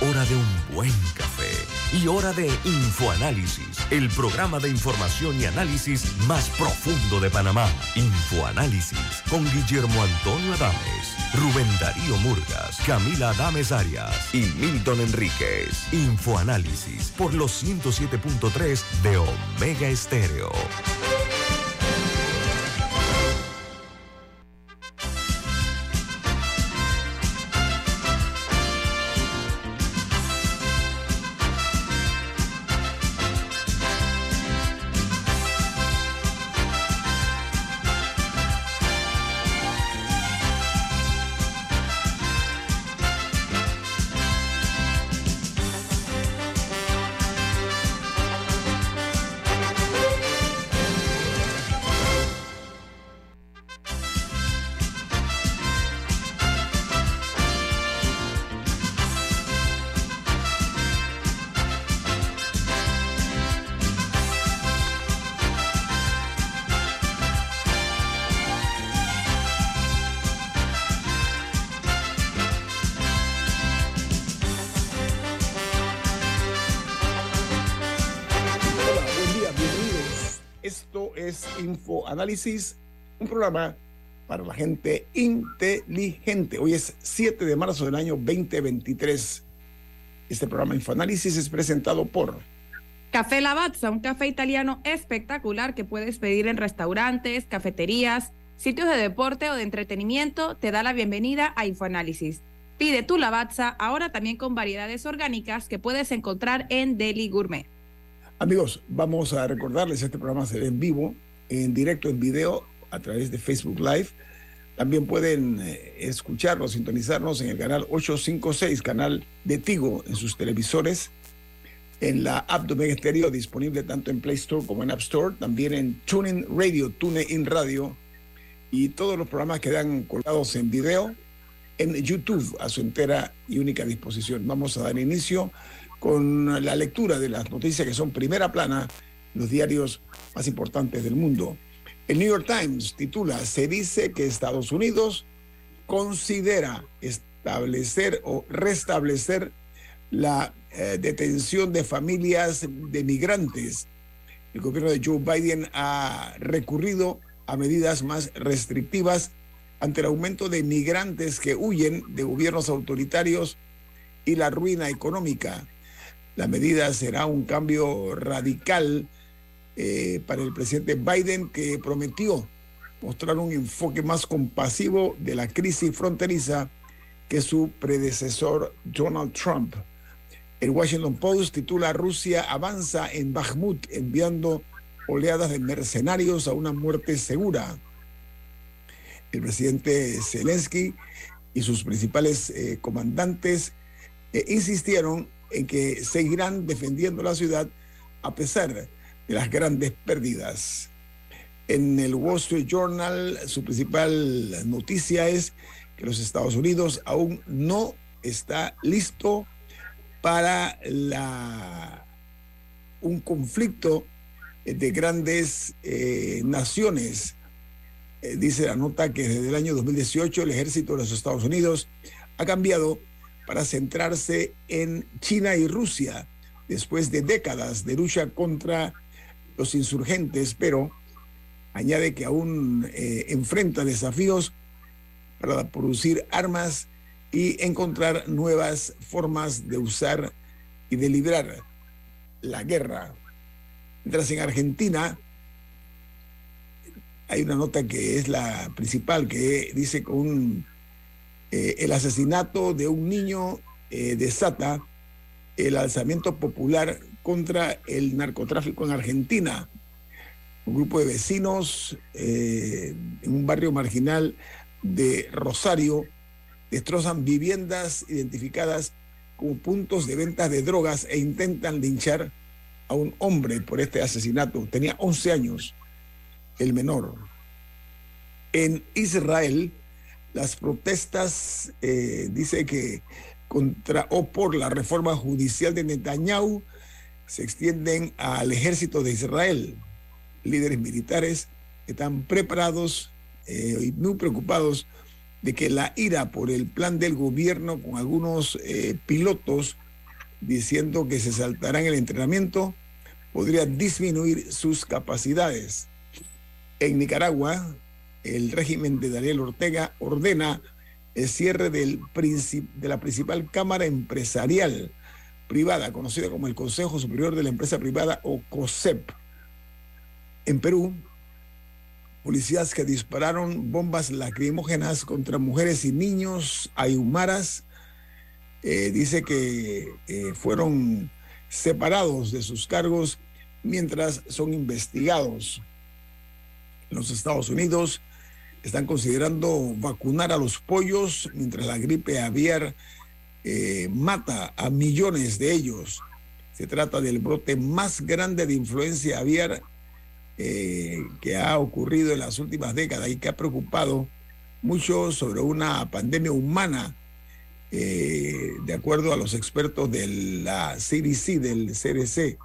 hora de un buen café y hora de Infoanálisis, el programa de información y análisis más profundo de Panamá. Infoanálisis con Guillermo Antonio Adames Rubén Darío Murgas, Camila Adames Arias y Milton Enríquez. Infoanálisis por los 107.3 de Omega Estéreo. Análisis, un programa para la gente inteligente. Hoy es 7 de marzo del año 2023. Este programa Infoanálisis es presentado por Café Lavazza, un café italiano espectacular que puedes pedir en restaurantes, cafeterías, sitios de deporte o de entretenimiento. Te da la bienvenida a Infoanálisis. Pide tu Lavazza ahora también con variedades orgánicas que puedes encontrar en Deli Gourmet. Amigos, vamos a recordarles, este programa se ve en vivo en directo, en video, a través de Facebook Live. También pueden eh, escucharnos, sintonizarnos en el canal 856, canal de Tigo, en sus televisores, en la app de Omega disponible tanto en Play Store como en App Store, también en TuneIn Radio, TuneIn Radio, y todos los programas quedan colgados en video en YouTube a su entera y única disposición. Vamos a dar inicio con la lectura de las noticias que son primera plana los diarios más importantes del mundo. El New York Times titula, se dice que Estados Unidos considera establecer o restablecer la eh, detención de familias de migrantes. El gobierno de Joe Biden ha recurrido a medidas más restrictivas ante el aumento de migrantes que huyen de gobiernos autoritarios y la ruina económica. La medida será un cambio radical eh, para el presidente Biden, que prometió mostrar un enfoque más compasivo de la crisis fronteriza que su predecesor Donald Trump. El Washington Post titula Rusia avanza en Bakhmut enviando oleadas de mercenarios a una muerte segura. El presidente Zelensky y sus principales eh, comandantes eh, insistieron en que seguirán defendiendo la ciudad a pesar de de las grandes pérdidas. En el Wall Street Journal, su principal noticia es que los Estados Unidos aún no está listo para la, un conflicto de grandes eh, naciones. Eh, dice la nota que desde el año 2018 el ejército de los Estados Unidos ha cambiado para centrarse en China y Rusia después de décadas de lucha contra los insurgentes, pero añade que aún eh, enfrenta desafíos para producir armas y encontrar nuevas formas de usar y de librar la guerra. Mientras en Argentina hay una nota que es la principal, que dice con eh, el asesinato de un niño eh, desata el alzamiento popular contra el narcotráfico en Argentina. Un grupo de vecinos eh, en un barrio marginal de Rosario destrozan viviendas identificadas como puntos de ventas de drogas e intentan linchar a un hombre por este asesinato. Tenía 11 años, el menor. En Israel, las protestas, eh, dice que contra o por la reforma judicial de Netanyahu se extienden al ejército de Israel. Líderes militares están preparados eh, y muy preocupados de que la ira por el plan del gobierno con algunos eh, pilotos diciendo que se saltarán el entrenamiento podría disminuir sus capacidades. En Nicaragua, el régimen de Daniel Ortega ordena el cierre de la principal cámara empresarial privada, conocida como el Consejo Superior de la Empresa Privada o COSEP. En Perú, policías que dispararon bombas lacrimógenas contra mujeres y niños ayumaras, eh, dice que eh, fueron separados de sus cargos mientras son investigados. Los Estados Unidos están considerando vacunar a los pollos mientras la gripe aviar eh, mata a millones de ellos. Se trata del brote más grande de influencia aviar eh, que ha ocurrido en las últimas décadas y que ha preocupado mucho sobre una pandemia humana, eh, de acuerdo a los expertos de la CDC, del CDC,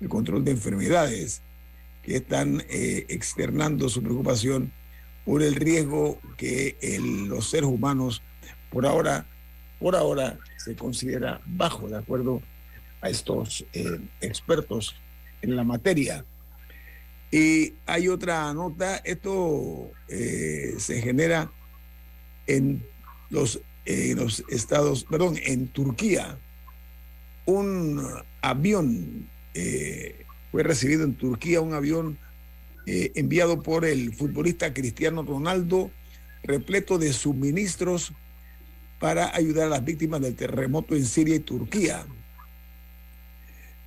el control de enfermedades, que están externando su preocupación por el riesgo que los seres humanos por ahora, por ahora se considera bajo, de acuerdo a estos eh, expertos en la materia. Y hay otra nota, esto eh, se genera en los, los estados, perdón, en Turquía. Un avión eh, fue recibido en Turquía, un avión eh, enviado por el futbolista Cristiano Ronaldo, repleto de suministros para ayudar a las víctimas del terremoto en Siria y Turquía.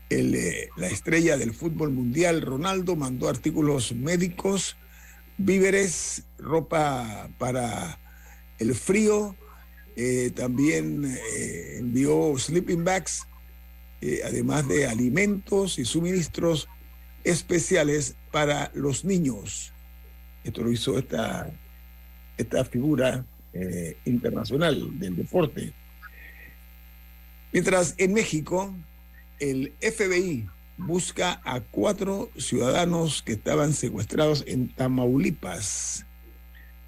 Eh, la estrella del fútbol mundial, Ronaldo, mandó artículos médicos, víveres, ropa para el frío, eh, también envió sleeping bags, además de alimentos y suministros especiales para los niños. Esto lo hizo esta, esta figura eh, internacional del deporte. Mientras en México, el FBI busca a cuatro ciudadanos que estaban secuestrados en Tamaulipas.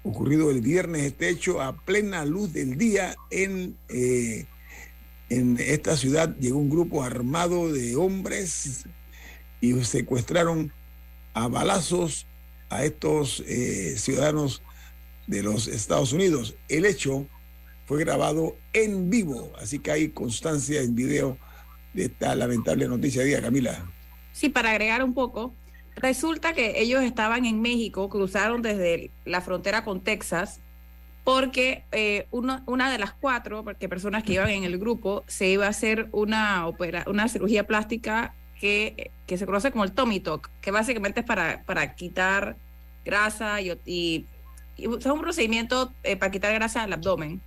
Ocurrido el viernes, este hecho a plena luz del día en, eh, en esta ciudad llegó un grupo armado de hombres y secuestraron a balazos a estos eh, ciudadanos de los Estados Unidos. El hecho fue grabado en vivo, así que hay constancia en video de esta lamentable noticia día, Camila. Sí, para agregar un poco, resulta que ellos estaban en México, cruzaron desde la frontera con Texas, porque eh, una de las cuatro porque personas que iban en el grupo se iba a hacer una, opera, una cirugía plástica que, se conoce como el tummy talk, que básicamente es para, para quitar grasa y, es un procedimiento eh, para quitar grasa del abdomen.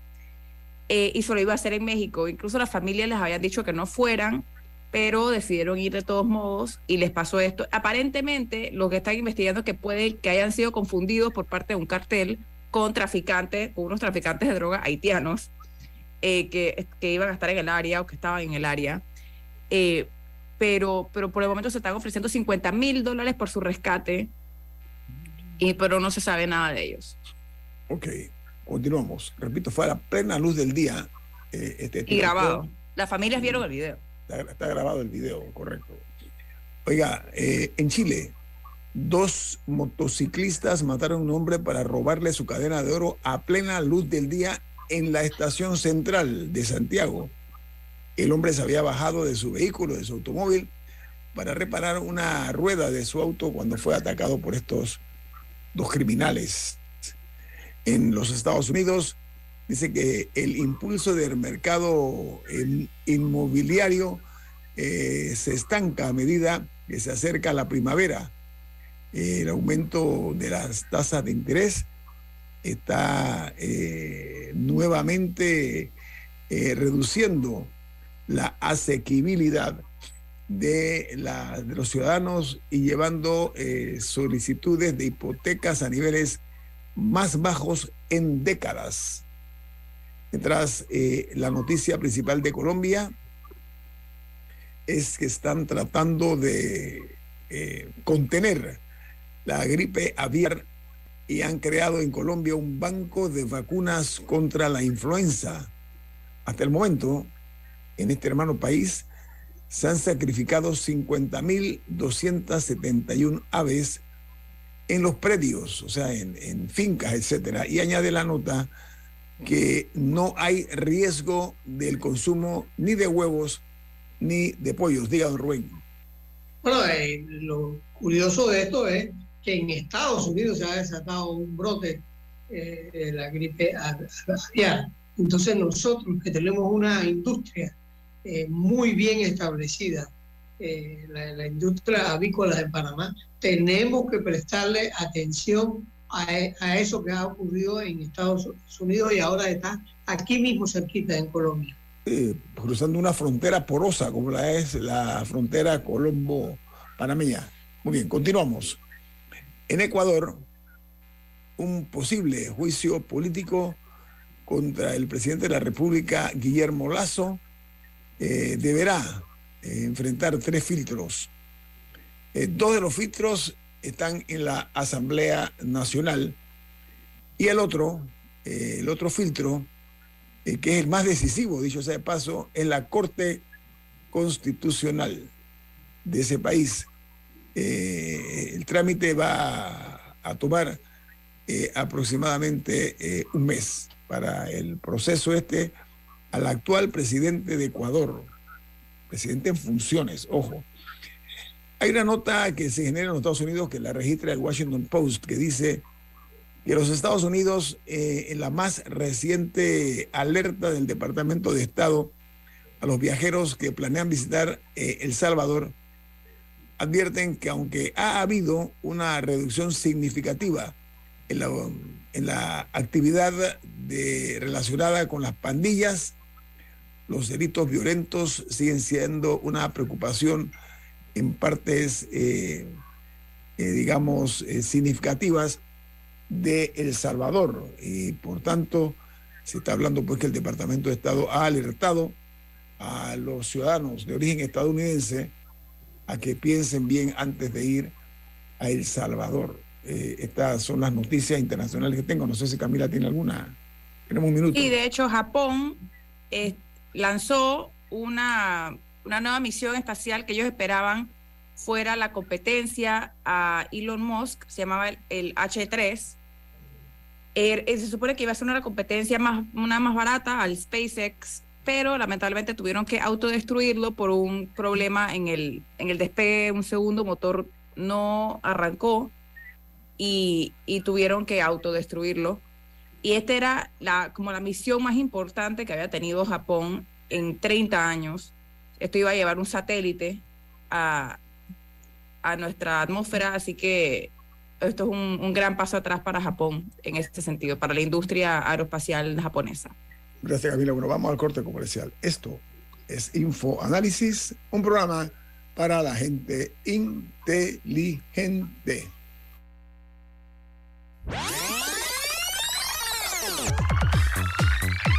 Eh, y se lo iba a hacer en México. Incluso las familias les habían dicho que no fueran, pero decidieron ir de todos modos y les pasó esto. Aparentemente, lo que están investigando es que puede que hayan sido confundidos por parte de un cartel con traficantes, con unos traficantes de droga haitianos eh, que, que, iban a estar en el área o que estaban en el área. Eh, pero, pero por el momento se están ofreciendo 50 mil dólares por su rescate, y, pero no se sabe nada de ellos. Ok, continuamos. Repito, fue a la plena luz del día. Eh, este y grabado. Las familias vieron el video. Está, grabado el video, correcto. Oiga, eh, en Chile, dos motociclistas mataron a un hombre para robarle su cadena de oro a plena luz del día en la estación central de Santiago. El hombre se había bajado de su vehículo, de su automóvil, para reparar una rueda de su auto cuando fue atacado por estos dos criminales. En los Estados Unidos dice que el impulso del mercado inmobiliario eh, se estanca a medida que se acerca la primavera. El aumento de las tasas de interés está eh, nuevamente eh, reduciendo la asequibilidad de, la, los ciudadanos y llevando eh, solicitudes de hipotecas a niveles más bajos en décadas. Mientras eh, la noticia principal de Colombia, es que están tratando de eh, contener la gripe aviar y han creado en Colombia un banco de vacunas contra la influenza. Hasta el momento, en este hermano país, se han sacrificado 50.271 aves en los predios, o sea, en, fincas, etcétera. Y añade la nota que no hay riesgo del consumo ni de huevos ni de pollos. Diga, don Rubén. Bueno, eh, lo curioso de esto es que en Estados Unidos se ha desatado un brote eh, de la gripe aviar. Entonces nosotros que tenemos una industria eh, muy bien establecida, la, la, industria avícola de Panamá, tenemos que prestarle atención a, a, eso que ha ocurrido en Estados Unidos y ahora está aquí mismo cerquita en Colombia. Eh, cruzando una frontera porosa como la es la frontera Colombo-Panameña. Muy bien, continuamos. En Ecuador, un posible juicio político contra el presidente de la República, Guillermo Lazo, eh, deberá eh, enfrentar tres filtros. Eh, dos de los filtros están en la Asamblea Nacional y el otro, el otro filtro, que es el más decisivo, dicho sea de paso, es la Corte Constitucional de ese país. el trámite va a tomar aproximadamente un mes para el proceso este al actual presidente de Ecuador, presidente en funciones, ojo. Hay una nota que se genera en los Estados Unidos que la registra el Washington Post que dice que los Estados Unidos, eh, en la más reciente alerta del Departamento de Estado a los viajeros que planean visitar eh, El Salvador, advierten que aunque ha habido una reducción significativa en la, en la actividad de, relacionada con las pandillas, los delitos violentos siguen siendo una preocupación en partes, eh, eh, digamos, eh, significativas de El Salvador. Y por tanto, se está hablando pues que el Departamento de Estado ha alertado a los ciudadanos de origen estadounidense a que piensen bien antes de ir a El Salvador. estas son las noticias internacionales que tengo. No sé si Camila tiene alguna. Tenemos un minuto. Y de hecho, Japón lanzó una una nueva misión espacial que ellos esperaban fuera la competencia a Elon Musk, se llamaba el, H3. Er, eh, se supone que iba a ser una competencia más, una más barata al SpaceX, pero lamentablemente tuvieron que autodestruirlo por un problema en el, en el despegue, un segundo motor no arrancó y, y tuvieron que autodestruirlo. Y esta era la, como la misión más importante que había tenido Japón en 30 años esto iba a llevar un satélite a, a nuestra atmósfera, así que esto es un, un, gran paso atrás para Japón en este sentido, para la industria aeroespacial japonesa. Gracias, Camila. Bueno, vamos al corte comercial. Esto es Info Análisis, un programa para la gente inteligente.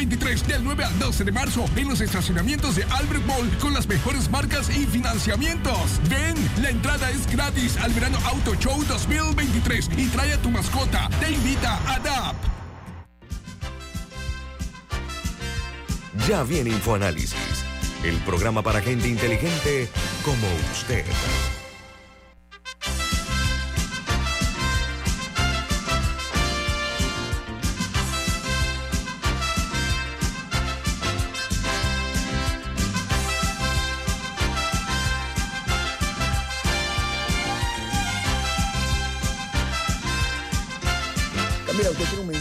2023 del 9 al 12 de marzo en los estacionamientos de Albert Mall con las mejores marcas y financiamientos. Ven, la entrada es gratis al verano Auto Show 2023 y trae a tu mascota. Te invita a DAP. Ya viene InfoAnálisis, el programa para gente inteligente como usted.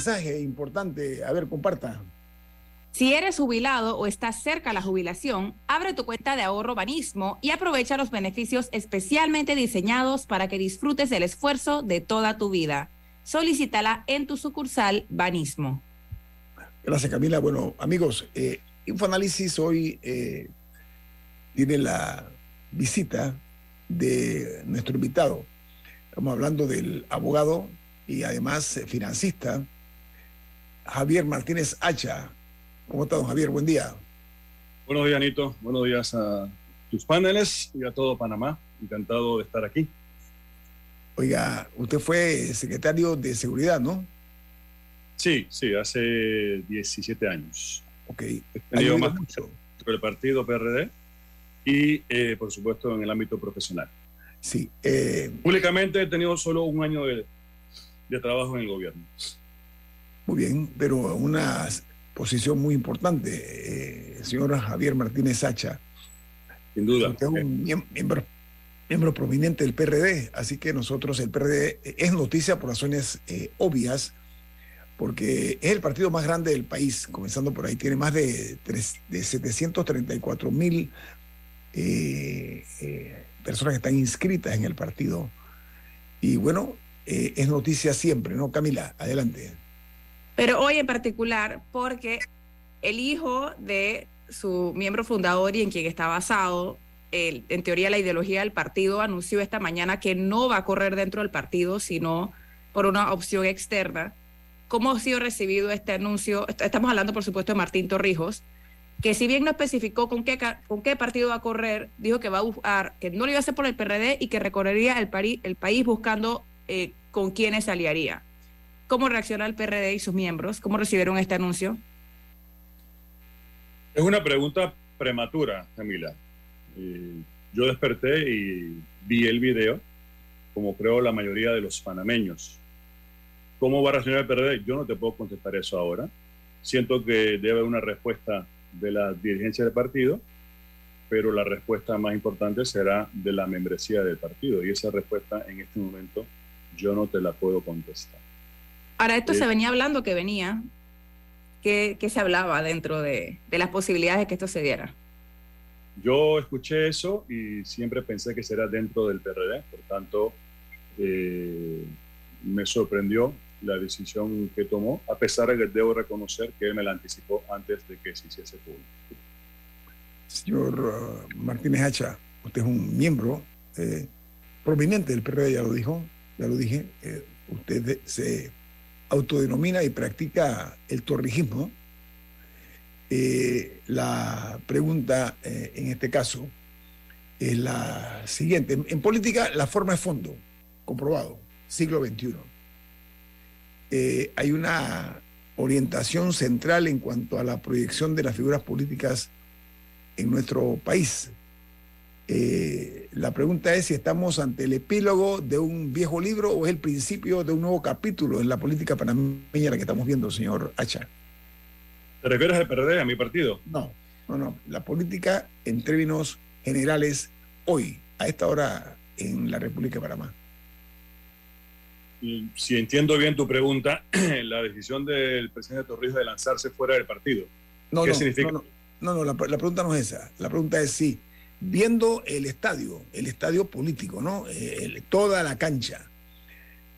Mensaje importante. A ver, comparta. Si eres jubilado o estás cerca a la jubilación, abre tu cuenta de ahorro Banismo y aprovecha los beneficios especialmente diseñados para que disfrutes del esfuerzo de toda tu vida. Solicítala en tu sucursal Banismo. Gracias, Camila. Bueno, amigos, eh, Infoanálisis hoy eh, tiene la visita de nuestro invitado. Estamos hablando del abogado y además eh, financista Javier Martínez Hacha. ¿Cómo está, don Javier? Buen día. Buenos días, Anito. Buenos días a tus paneles y a todo Panamá. Encantado de estar aquí. Oiga, usted fue secretario de Seguridad, ¿no? Sí, sí, hace 17 años. Ok. He tenido más mucho. el partido PRD y, eh, por supuesto, en el ámbito profesional. Sí. Eh, Públicamente he tenido solo un año de, de trabajo en el gobierno. Muy bien, pero una posición muy importante, eh, señor Javier Martínez Sacha. Sin duda. Usted es un miembro, miembro prominente del PRD, así que nosotros, el PRD, es noticia por razones eh, obvias, porque es el partido más grande del país, comenzando por ahí, tiene más de, tres, de 734 mil eh, eh, personas que están inscritas en el partido. Y bueno, eh, es noticia siempre, ¿no? Camila, adelante. Pero hoy en particular, porque el hijo de su miembro fundador y en quien está basado, en teoría, la ideología del partido, anunció esta mañana que no va a correr dentro del partido, sino por una opción externa. ¿Cómo ha sido recibido este anuncio? Estamos hablando, por supuesto, de Martín Torrijos, que si bien no especificó con qué, con qué partido va a correr, dijo que va a buscar, que no lo iba a hacer por el PRD y que recorrería el, el país buscando eh, con quiénes se aliaría. ¿Cómo reacciona el PRD y sus miembros? ¿Cómo recibieron este anuncio? Es una pregunta prematura, Camila. Yo desperté y vi el video, como creo la mayoría de los panameños. ¿Cómo va a reaccionar el PRD? Yo no te puedo contestar eso ahora. Siento que debe haber una respuesta de la dirigencia del partido, pero la respuesta más importante será de la membresía del partido. Y esa respuesta en este momento yo no te la puedo contestar. Ahora, esto se venía hablando que venía, que, que se hablaba dentro de, de, las posibilidades de que esto se diera. Yo escuché eso y siempre pensé que será dentro del PRD, por tanto, eh, me sorprendió la decisión que tomó, a pesar de que debo reconocer que él me la anticipó antes de que se hiciese público. Señor uh, Martínez Hacha, usted es un miembro eh, prominente del PRD, ya lo dijo, ya lo dije, eh, usted de, se autodenomina y practica el torrijismo. Eh, la pregunta eh, en este caso es la siguiente. En, política la forma es fondo, comprobado, siglo XXI. Eh, hay una orientación central en cuanto a la proyección de las figuras políticas en nuestro país. Eh, la pregunta es si estamos ante el epílogo de un viejo libro o es el principio de un nuevo capítulo en la política panameña la que estamos viendo, señor Hacha. ¿Te refieres al PRD, a mi partido? No, no, no. La política en términos generales hoy, a esta hora en la República de Panamá. Si entiendo bien tu pregunta, la decisión del presidente Torrijos de lanzarse fuera del partido. No, ¿Qué no, significa? No, no, no la, la, pregunta no es esa. La pregunta es si, viendo el estadio, el estadio político, ¿no? Eh, toda la cancha,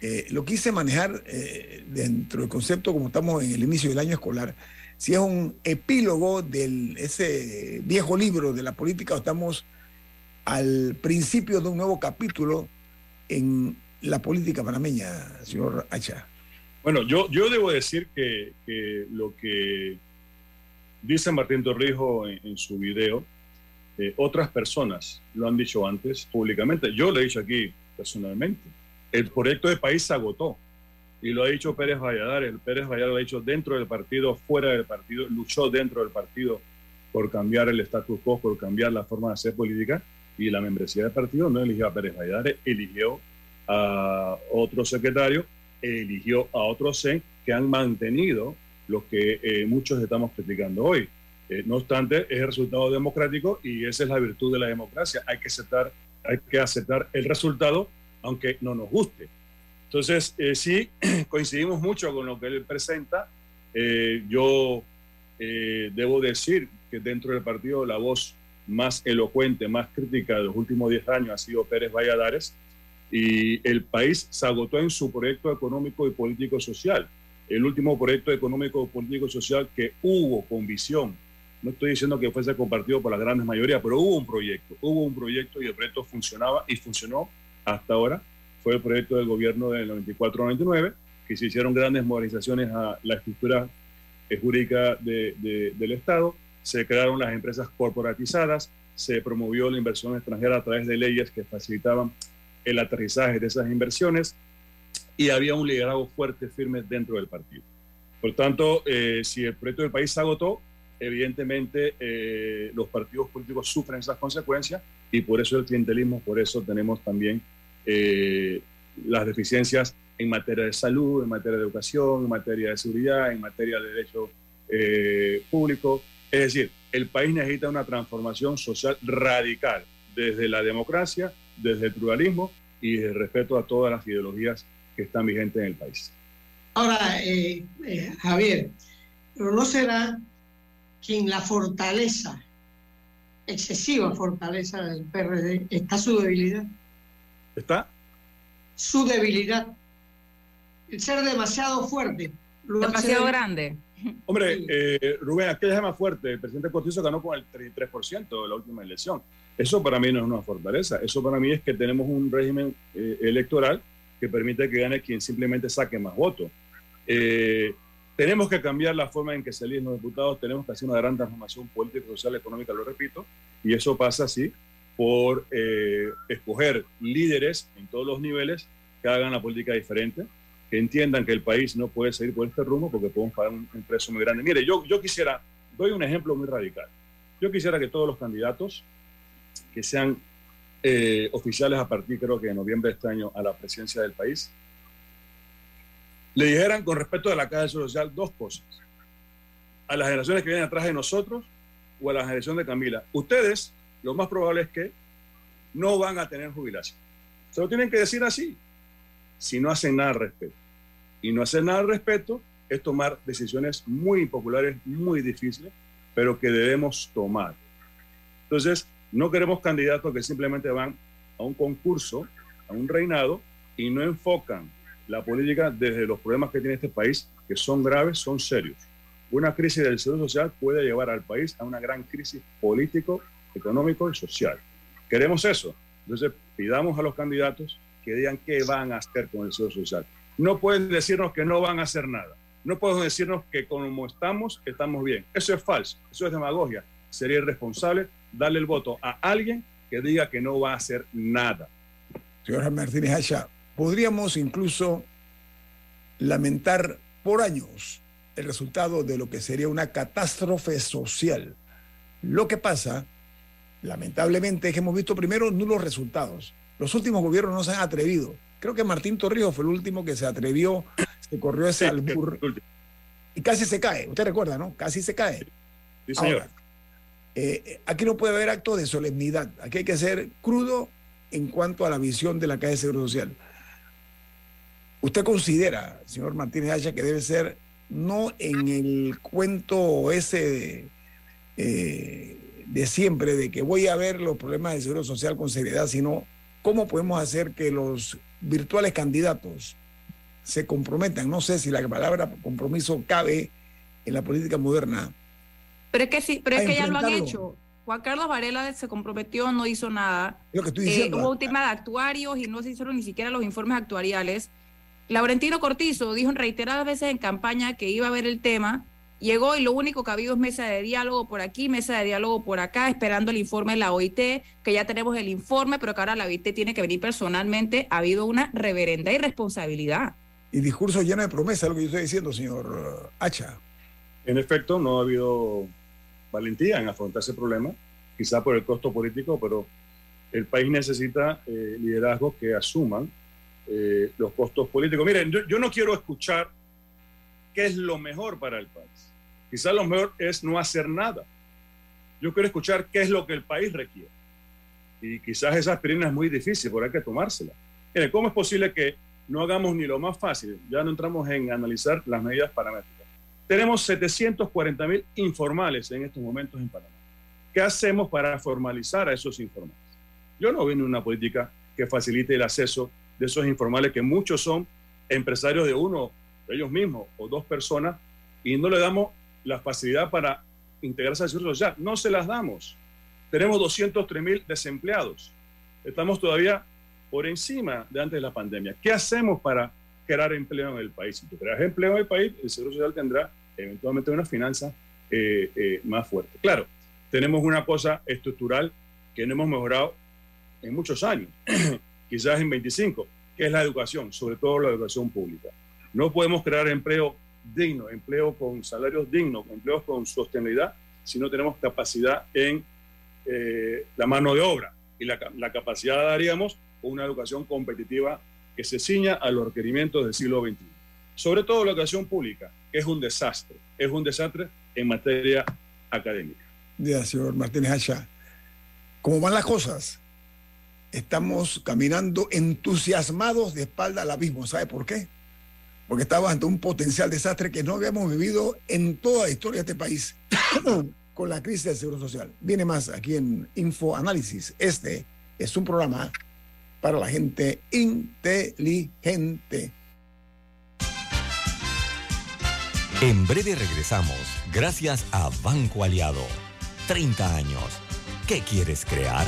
eh, lo quise manejar eh, dentro del concepto, como estamos en el inicio del año escolar, si es un epílogo de ese viejo libro de la política o estamos al principio de un nuevo capítulo en la política panameña, señor Hacha. Bueno, yo, yo debo decir que, lo que dice Martín Torrijos en, su video, eh, otras personas lo han dicho antes públicamente. Yo lo he dicho aquí personalmente. El proyecto de país se agotó y lo ha dicho Pérez Valladares. Pérez Valladares lo ha dicho dentro del partido, fuera del partido, luchó dentro del partido por cambiar el status quo, por cambiar la forma de hacer política y la membresía del partido no eligió a Pérez Valladares, eligió a otro secretario, eligió a otros C que han mantenido lo que eh, muchos estamos criticando hoy. Eh, no obstante, es el resultado democrático y esa es la virtud de la democracia. Hay que aceptar, hay que aceptar el resultado, aunque no nos guste. Entonces, eh, sí, coincidimos mucho con lo que él presenta. yo debo decir que dentro del partido la voz más elocuente, más crítica de los últimos 10 años ha sido Pérez Valladares y el país se agotó en su proyecto económico y político social. El último proyecto económico, político y social que hubo con visión. No estoy diciendo que fuese compartido por la gran mayoría, pero hubo un proyecto, hubo un proyecto y el proyecto funcionaba y funcionó hasta ahora. Fue el proyecto del gobierno del 94-99, que se hicieron grandes modernizaciones a la estructura jurídica del Estado, se crearon las empresas corporatizadas, se promovió la inversión extranjera a través de leyes que facilitaban el aterrizaje de esas inversiones y había un liderazgo fuerte, firme dentro del partido. Por tanto, eh, si el proyecto del país se agotó, evidentemente eh, los partidos políticos sufren esas consecuencias y por eso el clientelismo, por eso tenemos también eh, las deficiencias en materia de salud, en materia de educación, en materia de seguridad, en materia de derecho público. Es decir, el país necesita una transformación social radical desde la democracia, desde el pluralismo y el respeto a todas las ideologías que están vigentes en el país. Ahora, eh, eh, Javier, no será quien la fortaleza, excesiva fortaleza del PRD, está su debilidad. ¿Está? Su debilidad. El ser demasiado fuerte. Demasiado grande. Hombre, eh, Rubén, aquella es más fuerte. El presidente Cortizo ganó con el 33% de la última elección. Eso para mí no es una fortaleza. Eso para mí es que tenemos un régimen eh, electoral que permite que gane quien simplemente saque más votos. Eh, tenemos que cambiar la forma en que se eligen los diputados, tenemos que hacer una gran transformación política, social, económica, lo repito, y eso pasa así por escoger líderes en todos los niveles que hagan la política diferente, que entiendan que el país no puede seguir por este rumbo porque podemos pagar un, precio muy grande. Mire, yo, yo quisiera, doy un ejemplo muy radical. Yo quisiera que todos los candidatos que sean eh, oficiales a partir, creo que de noviembre de este año, a la presidencia del país, le dijeran con respecto a la Caja de Social dos cosas. A las generaciones que vienen atrás de nosotros o a la generación de Camila. Ustedes, lo más probable es que no van a tener jubilación. Se lo tienen que decir así, si no hacen nada al respecto. Y no hacer nada al respecto es tomar decisiones muy impopulares, muy difíciles, pero que debemos tomar. Entonces, no queremos candidatos que simplemente van a un concurso, a un reinado, y no enfocan la política desde los problemas que tiene este país, que son graves, son serios. Una crisis del seguro social puede llevar al país a una gran crisis político, económico y social. Queremos eso. Entonces, pidamos a los candidatos que digan qué van a hacer con el seguro social. No pueden decirnos que no van a hacer nada. No pueden decirnos que como estamos, estamos bien. Eso es falso, eso es demagogia. Sería irresponsable darle el voto a alguien que diga que no va a hacer nada. Señora Martínez Hacha, podríamos incluso lamentar por años el resultado de lo que sería una catástrofe social. Lo que pasa, lamentablemente, es que hemos visto primero nulos resultados. Los últimos gobiernos no se han atrevido. Creo que Martín Torrijos fue el último que se atrevió, se corrió ese albur y casi se cae. Usted recuerda, ¿no? Casi se cae. Sí, señor. Eh, aquí no puede haber acto de solemnidad. Aquí hay que ser crudo en cuanto a la visión de la Caja de Seguro Social. ¿Usted considera, señor Martínez Hacha, que debe ser no en el cuento ese de, eh, de siempre de que voy a ver los problemas del Seguro Social con seriedad, sino ¿Cómo podemos hacer que los virtuales candidatos se comprometan? No sé si la palabra compromiso cabe en la política moderna. Pero es que sí, pero es que ya lo han hecho. Juan Carlos Varela se comprometió, no hizo nada. Lo que estoy diciendo. hubo un tema de actuarios y no se hicieron ni siquiera los informes actuariales. Laurentino Cortizo dijo en reiteradas veces en campaña que iba a ver el tema Llegó y lo único que ha habido es mesa de diálogo por aquí, mesa de diálogo por acá, esperando el informe de la OIT, que ya tenemos el informe, pero que ahora la OIT tiene que venir personalmente. Ha habido una reverenda irresponsabilidad. Y discurso lleno de promesas, lo que yo estoy diciendo, señor Hacha. En efecto, no ha habido valentía en afrontar ese problema, quizá por el costo político, pero el país necesita eh, liderazgos que asuman eh, los costos políticos. Miren, yo no quiero escuchar qué es lo mejor para el país. Quizás lo mejor es no hacer nada. Yo quiero escuchar qué es lo que el país requiere. Y quizás esa aspirina es muy difícil, pero hay que tomársela. Mire, ¿cómo es posible que no hagamos ni lo más fácil? Ya no entramos en analizar las medidas paramétricas. Tenemos 740 mil informales en estos momentos en Panamá. ¿Qué hacemos para formalizar a esos informales? Yo no veo una política que facilite el acceso de esos informales, que muchos son empresarios de uno, de ellos mismos, o dos personas, y no le damos la facilidad para integrarse al seguro social. No se las damos. Tenemos 203 mil desempleados. Estamos todavía por encima de antes de la pandemia. ¿Qué hacemos para crear empleo en el país? Si tú creas empleo en el país, el Seguro Social tendrá eventualmente una finanza eh, eh, más fuerte. Claro, tenemos una cosa estructural que no hemos mejorado en muchos años, quizás en 25, que es la educación, sobre todo la educación pública. No podemos crear empleo digno, empleo con salarios dignos, empleos con sostenibilidad, si no tenemos capacidad en eh, la mano de obra. Y la, la capacidad daríamos una educación competitiva que se ciña a los requerimientos del siglo XXI. Sobre todo la educación pública, que es un desastre, es un desastre en materia académica. Señor Martínez Hacha. ¿Cómo van las cosas? Estamos caminando entusiasmados de espalda al abismo. ¿Sabe por qué? porque estaba ante un potencial desastre que no habíamos vivido en toda la historia de este país con la crisis del Seguro Social. Viene más aquí en Info Análisis. Este es un programa para la gente inteligente. En breve regresamos, gracias a Banco Aliado. 30 años. ¿Qué quieres crear?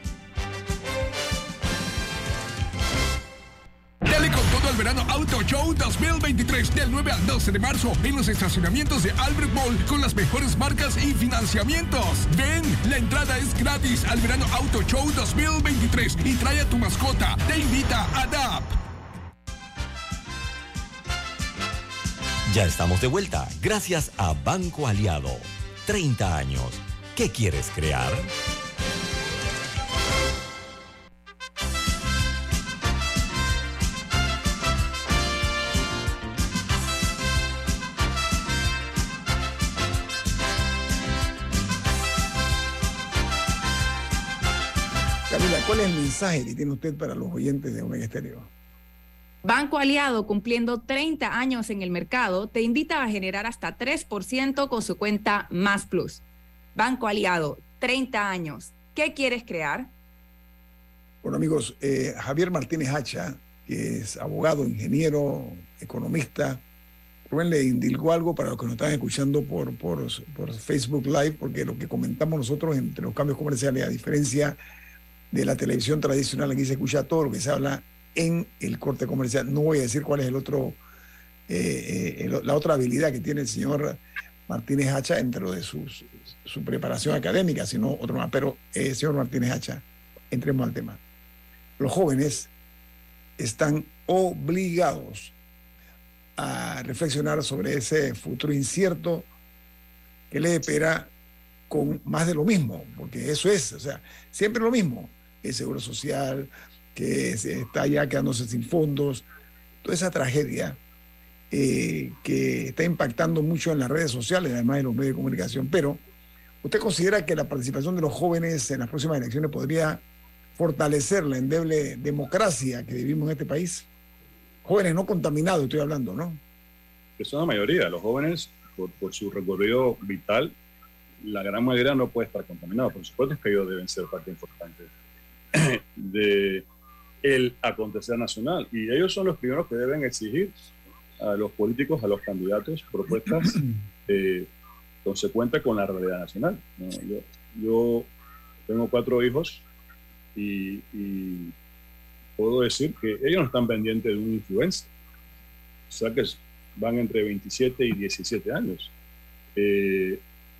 Show 2023 del 9 al 12 de marzo en los estacionamientos de Albert Mall con las mejores marcas y financiamientos. Ven, la entrada es gratis al verano Auto Show 2023 y trae a tu mascota. Te invita a DAP. Ya estamos de vuelta gracias a Banco Aliado. 30 años. ¿Qué quieres crear? Mensaje que tiene usted para los oyentes de Omega Estéreo? Banco Aliado, cumpliendo 30 años en el mercado, te invita a generar hasta 3% con su cuenta Más Plus. Banco Aliado, 30 años. ¿Qué quieres crear? Bueno, amigos, eh, Javier Martínez Hacha, que es abogado, ingeniero, economista, Rubén le indilgó algo para los que nos están escuchando por, por, por Facebook Live, porque lo que comentamos nosotros entre los cambios comerciales, a diferencia de la televisión tradicional, aquí se escucha todo lo que se habla en el corte comercial. No voy a decir cuál es el otro, eh, eh, la otra habilidad que tiene el señor Martínez Hacha dentro de sus, su preparación académica, sino otro más. Pero, eh, señor Martínez Hacha, entremos al tema. Los jóvenes están obligados a reflexionar sobre ese futuro incierto que les espera con más de lo mismo, porque eso es, o sea, siempre lo mismo, el seguro social, que se está ya quedándose sin fondos, toda esa tragedia eh, que está impactando mucho en las redes sociales, además de los medios de comunicación. Pero, ¿usted considera que la participación de los jóvenes en las próximas elecciones podría fortalecer la endeble democracia que vivimos en este país? Jóvenes no contaminados, estoy hablando, ¿no? Son la mayoría. Los jóvenes, por, su recorrido vital, la gran mayoría no puede estar contaminado. Por supuesto que ellos deben ser parte importante de el acontecer nacional. Y ellos son los primeros que deben exigir a los políticos, a los candidatos, propuestas eh, consecuentes con la realidad nacional. Yo, tengo cuatro hijos y, puedo decir que ellos no están pendientes de un influencer. O sea que van entre 27 y 17 años. Eh,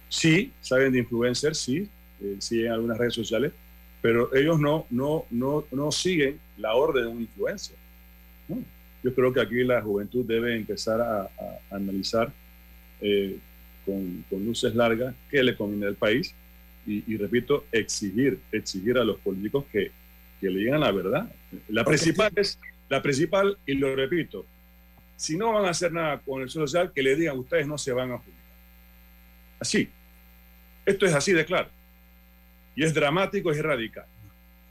sí, saben de influencers, sí, eh, siguen algunas redes sociales, pero ellos no, no, no, no siguen la orden de un influencer. Yo creo que aquí la juventud debe empezar a, analizar eh, con, luces largas qué le conviene al país y, repito, exigir, exigir a los políticos que, que le digan la verdad. La principal es, la principal, y lo repito, si no van a hacer nada con el social, que le digan ustedes no se van a jubilar. Así. Esto es así de claro. Y es dramático y radical.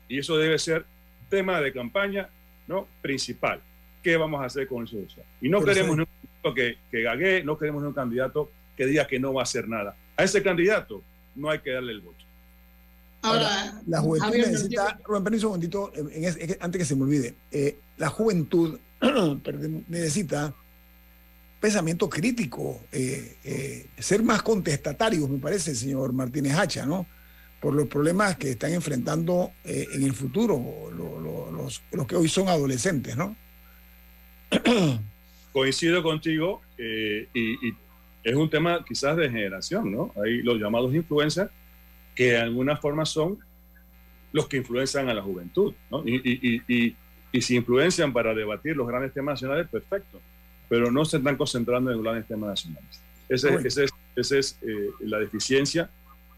Y eso debe ser tema de campaña ¿no? principal. ¿Qué vamos a hacer con el social? Y no queremos un candidato que, que gague, no queremos un candidato que diga que no va a hacer nada. A ese candidato no hay que darle el voto. Ahora, la juventud necesita, Rubén, permiso un momentito, antes que se me olvide, eh, la juventud necesita pensamiento crítico, eh, eh, ser más contestatarios, me parece, señor Martínez Hacha, ¿no? Por los problemas que están enfrentando eh, en el futuro los, los, que hoy son adolescentes, ¿no? Coincido contigo eh, y, es un tema quizás de generación, ¿no? Hay los llamados influencers que de alguna forma son los que influencian a la juventud, ¿no? Y, y, y, si influencian para debatir los grandes temas nacionales, perfecto, pero no se están concentrando en los grandes temas nacionales. Esa ese es, ese es eh, la deficiencia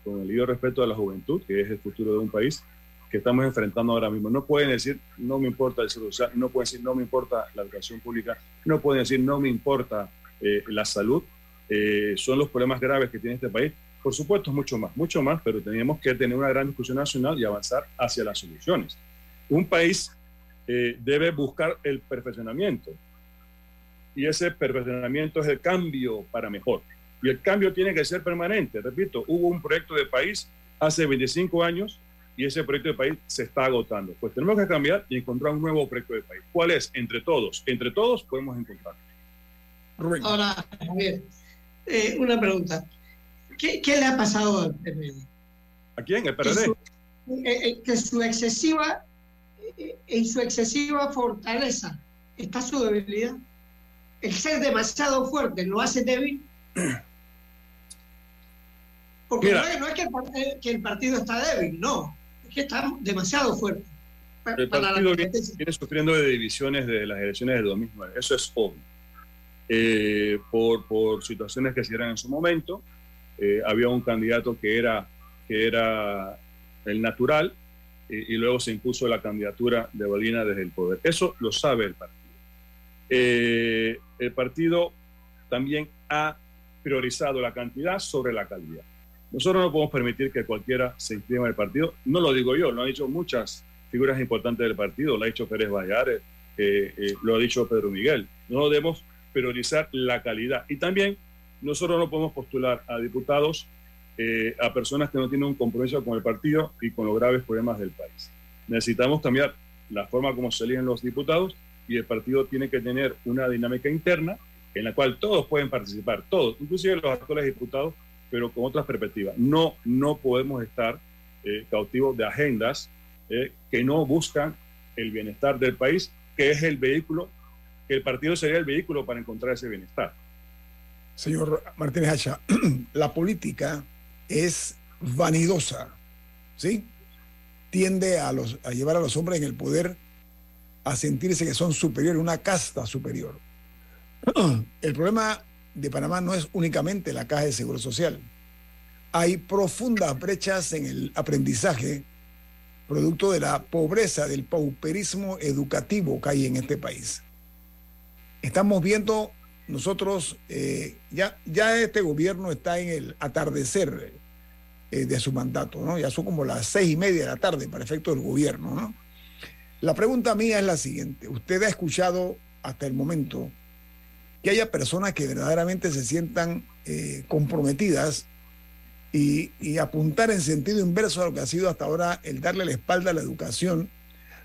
con el debido respeto a la juventud, que es el futuro de un país que estamos enfrentando ahora mismo. No pueden decir, no me importa el social, no pueden decir, no me importa la educación pública, no pueden decir, no me importa eh, la salud. Eh, son los problemas graves que tiene este país. Por supuesto, mucho más, mucho más, pero tenemos que tener una gran discusión nacional y avanzar hacia las soluciones. Un país eh, debe buscar el perfeccionamiento y ese perfeccionamiento es el cambio para mejor. Y el cambio tiene que ser permanente. Repito, hubo un proyecto de país hace 25 años y ese proyecto de país se está agotando. Pues tenemos que cambiar y encontrar un nuevo proyecto de país. ¿Cuál es? Entre todos. Entre todos podemos encontrar. Ahora, Javier, eh, una pregunta. ¿Qué, le ha pasado al PRD? ¿A quién? ¿El PRD? Eh, eh, que su excesiva, en su excesiva fortaleza está su debilidad. El ser demasiado fuerte lo hace débil porque no es, que, el, partido está débil, no, es que está demasiado fuerte. El partido viene, sufriendo de divisiones de las elecciones de 2009, eso es obvio. Eh, por, por, situaciones que se dieron en su momento, eh, había un candidato que era, que era el natural y luego se impuso la candidatura de Bolina desde el poder. Eso lo sabe el partido. Eh, el partido también ha priorizado la cantidad sobre la calidad. Nosotros no podemos permitir que cualquiera se inscriba en el partido. No lo digo yo, lo han dicho muchas figuras importantes del partido, lo ha dicho Pérez Vallares, eh, eh, lo ha dicho Pedro Miguel. No debemos priorizar la calidad. Y también nosotros no podemos postular a diputados, eh, a personas que no tienen un compromiso con el partido y con los graves problemas del país. Necesitamos cambiar la forma como se eligen los diputados y el partido tiene que tener una dinámica interna en la cual todos pueden participar, todos, inclusive los actuales diputados, pero con otras perspectivas. No, no podemos estar eh, cautivos de agendas eh, que no buscan el bienestar del país, que es el vehículo, que el partido sería el vehículo para encontrar ese bienestar. Señor Martínez Hacha, la política es vanidosa, ¿sí? Tiende a, los, a llevar a los hombres en el poder a sentirse que son superiores, una casta superior. El problema de Panamá no es únicamente la caja de seguro social. Hay profundas brechas en el aprendizaje producto de la pobreza, del pauperismo educativo que hay en este país. Estamos viendo nosotros, eh, ya, ya este gobierno está en el atardecer eh, de su mandato, ¿no? Ya son como las seis y media de la tarde para efecto del gobierno, ¿no? La pregunta mía es la siguiente. ¿Usted ha escuchado hasta el momento que haya personas que verdaderamente se sientan eh, comprometidas y, apuntar en sentido inverso a lo que ha sido hasta ahora el darle la espalda a la educación,